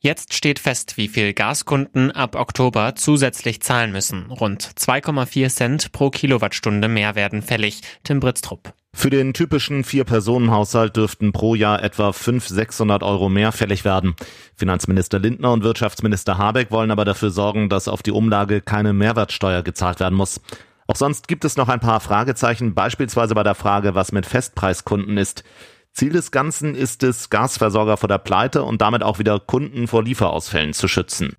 Jetzt steht fest, wie viel Gaskunden ab Oktober zusätzlich zahlen müssen. Rund 2,4 Cent pro Kilowattstunde mehr werden fällig. Tim Britztrup. Für den typischen Vier-Personen-Haushalt dürften pro Jahr etwa 500, 600 Euro mehr fällig werden. Finanzminister Lindner und Wirtschaftsminister Habeck wollen aber dafür sorgen, dass auf die Umlage keine Mehrwertsteuer gezahlt werden muss. Auch sonst gibt es noch ein paar Fragezeichen, beispielsweise bei der Frage, was mit Festpreiskunden ist. Ziel des Ganzen ist es, Gasversorger vor der Pleite und damit auch wieder Kunden vor Lieferausfällen zu schützen.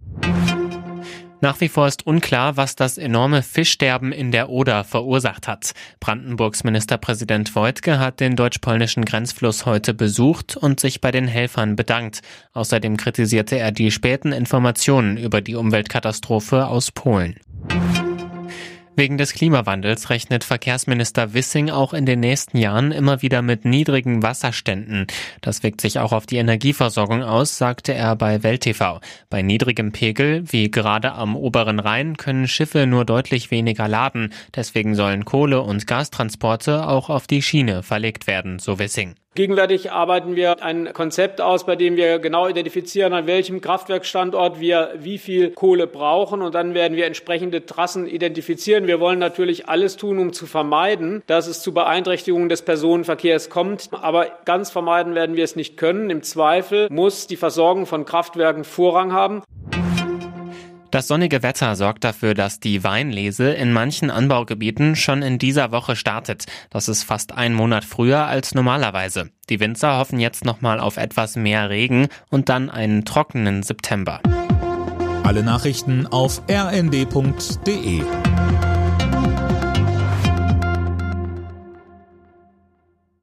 Nach wie vor ist unklar, was das enorme Fischsterben in der Oder verursacht hat. Brandenburgs Ministerpräsident Wojtke hat den deutsch-polnischen Grenzfluss heute besucht und sich bei den Helfern bedankt. Außerdem kritisierte er die späten Informationen über die Umweltkatastrophe aus Polen. Wegen des Klimawandels rechnet Verkehrsminister Wissing auch in den nächsten Jahren immer wieder mit niedrigen Wasserständen. Das wirkt sich auch auf die Energieversorgung aus, sagte er bei Welt TV. Bei niedrigem Pegel, wie gerade am oberen Rhein, können Schiffe nur deutlich weniger laden. Deswegen sollen Kohle- und Gastransporte auch auf die Schiene verlegt werden, so Wissing. Gegenwärtig arbeiten wir ein Konzept aus, bei dem wir genau identifizieren, an welchem Kraftwerkstandort wir wie viel Kohle brauchen. Und dann werden wir entsprechende Trassen identifizieren. Wir wollen natürlich alles tun, um zu vermeiden, dass es zu Beeinträchtigungen des Personenverkehrs kommt. Aber ganz vermeiden werden wir es nicht können. Im Zweifel muss die Versorgung von Kraftwerken Vorrang haben. Das sonnige Wetter sorgt dafür, dass die Weinlese in manchen Anbaugebieten schon in dieser Woche startet. Das ist fast ein Monat früher als normalerweise. Die Winzer hoffen jetzt nochmal auf etwas mehr Regen und dann einen trockenen September. Alle Nachrichten auf rnd.de